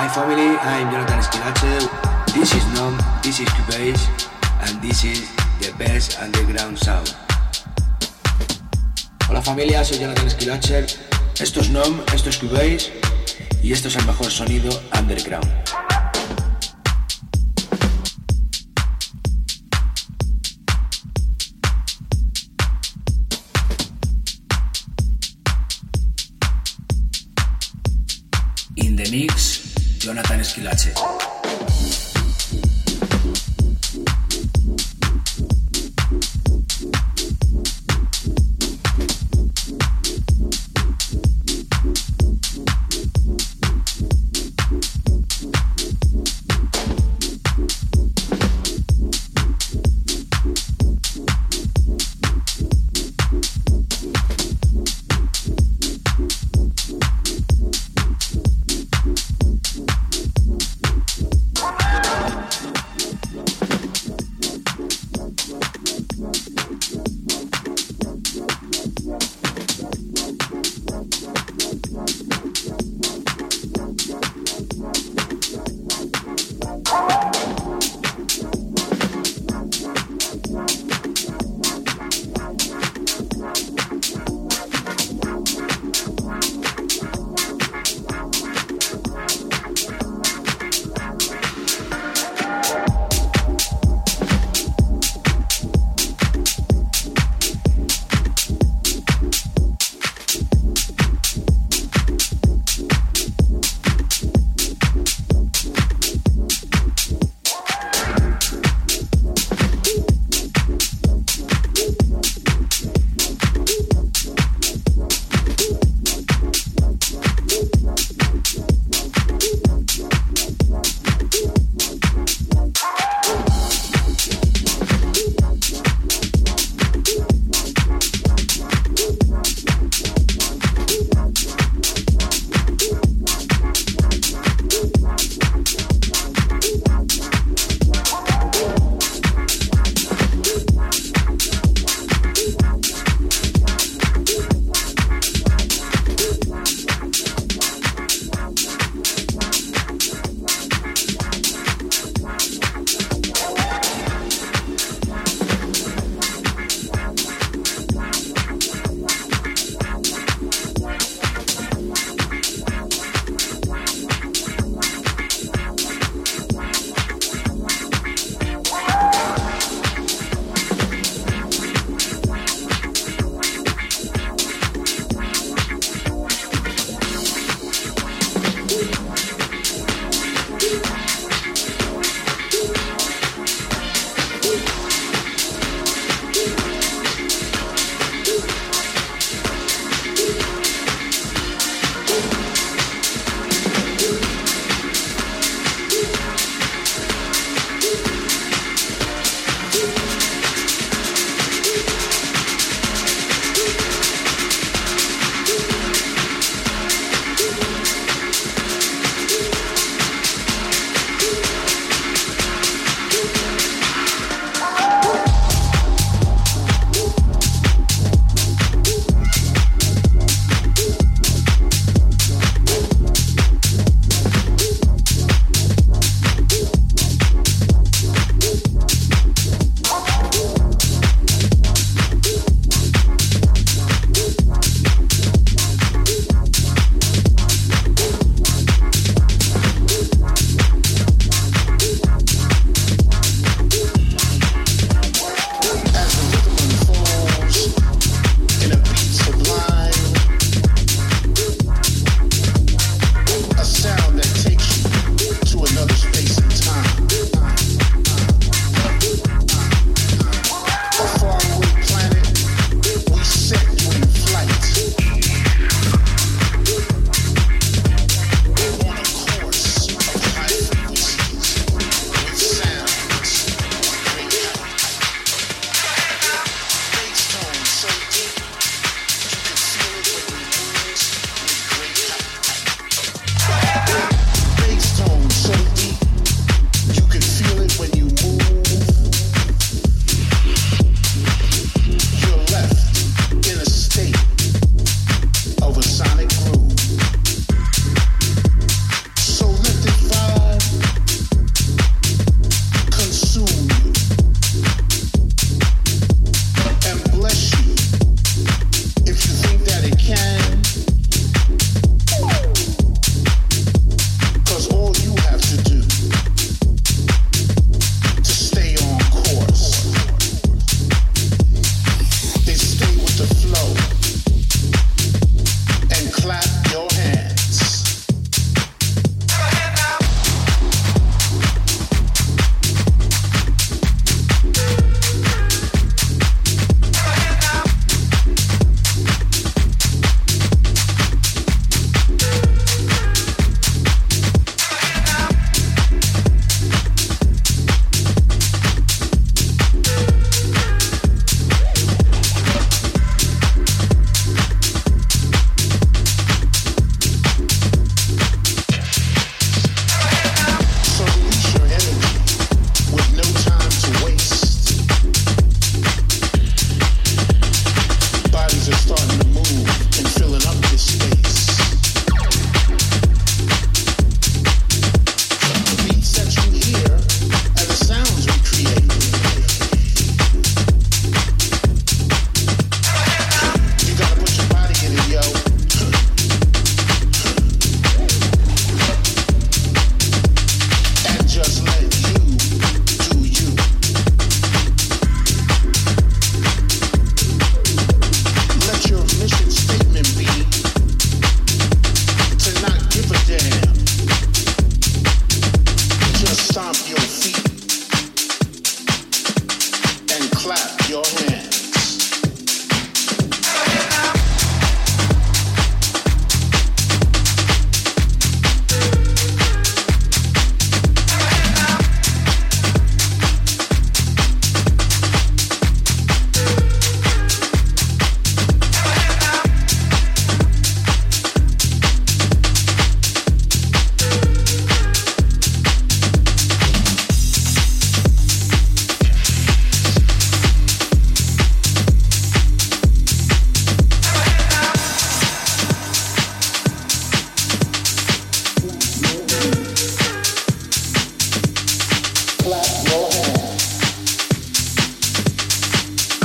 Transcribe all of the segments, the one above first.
Hi family, I'm Jonathan Esquilache. This is Nom, this is Cubase, and this is the best underground sound. Hola familia, soy Jonathan Esquilache. Esto es Nom, esto es Cubase, y esto es el mejor sonido underground. Esquilache.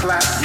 flat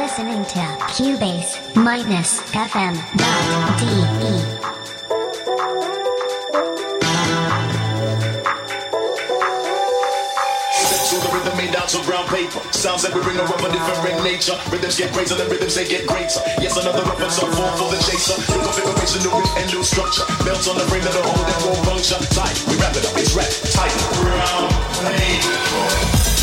listening to Cubase minus FM dot DE. of brown paper. Sounds that we bring a different nature. Rhythms get crazier the rhythms they get greater. Yes, another reference on form for the chaser. New configuration, new rhythm and new structure. Belts on the frame that the whole that won't puncture. Tight, we wrap it up, it's rap, tight. Brown paper.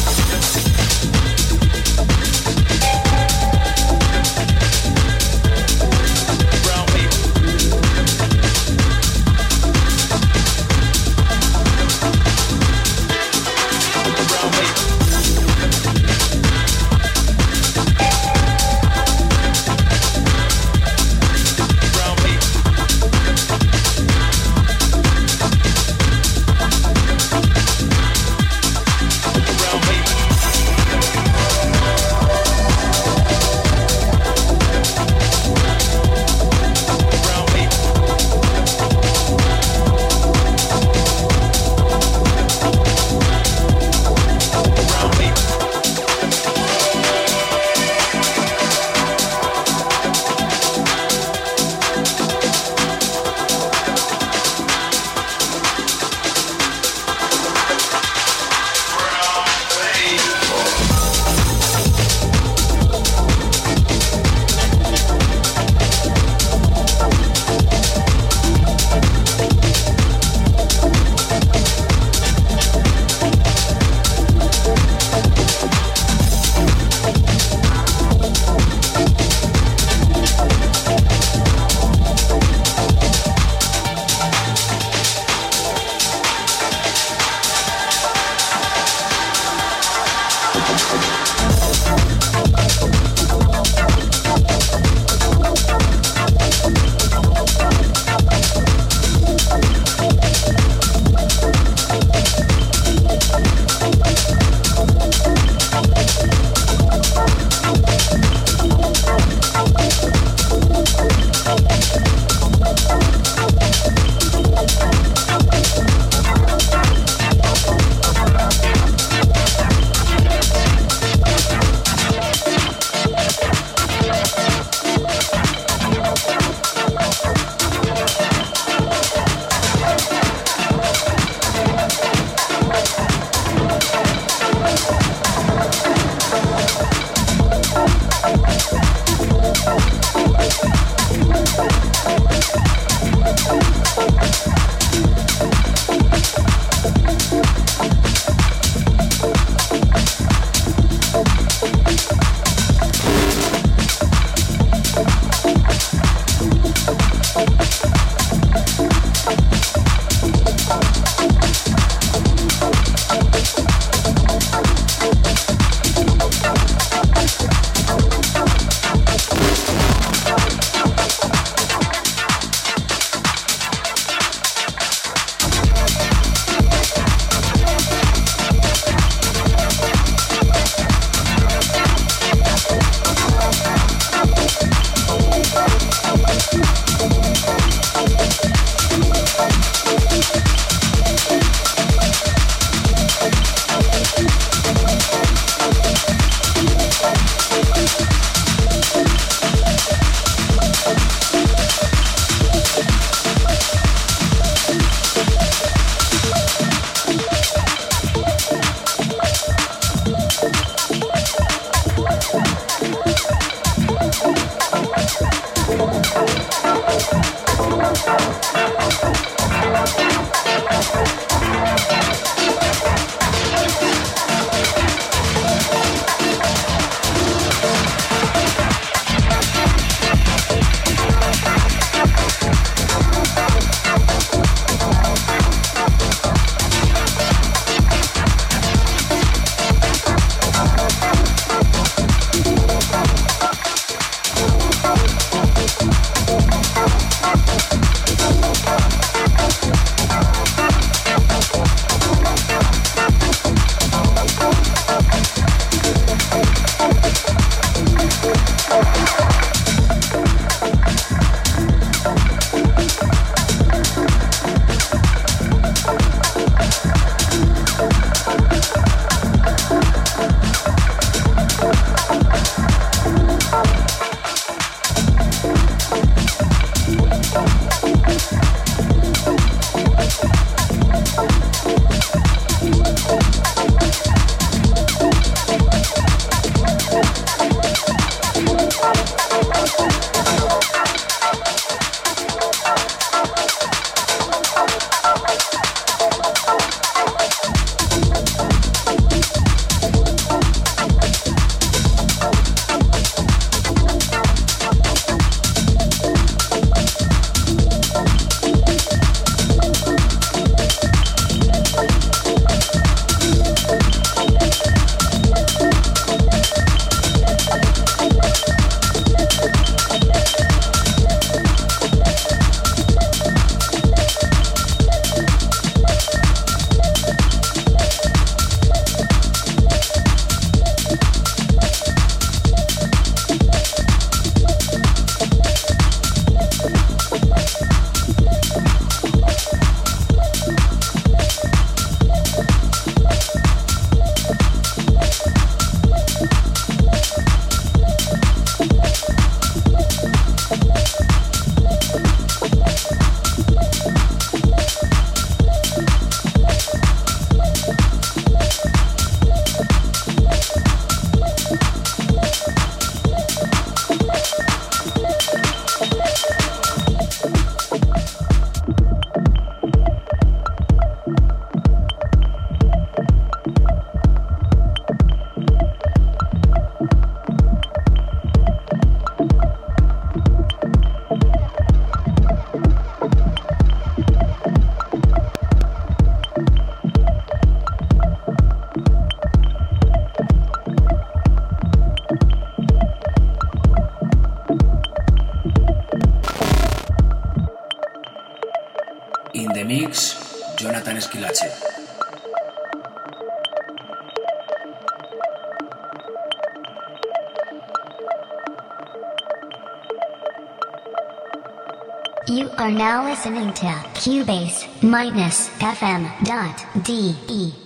Listening to Cubase minus FM dot DE.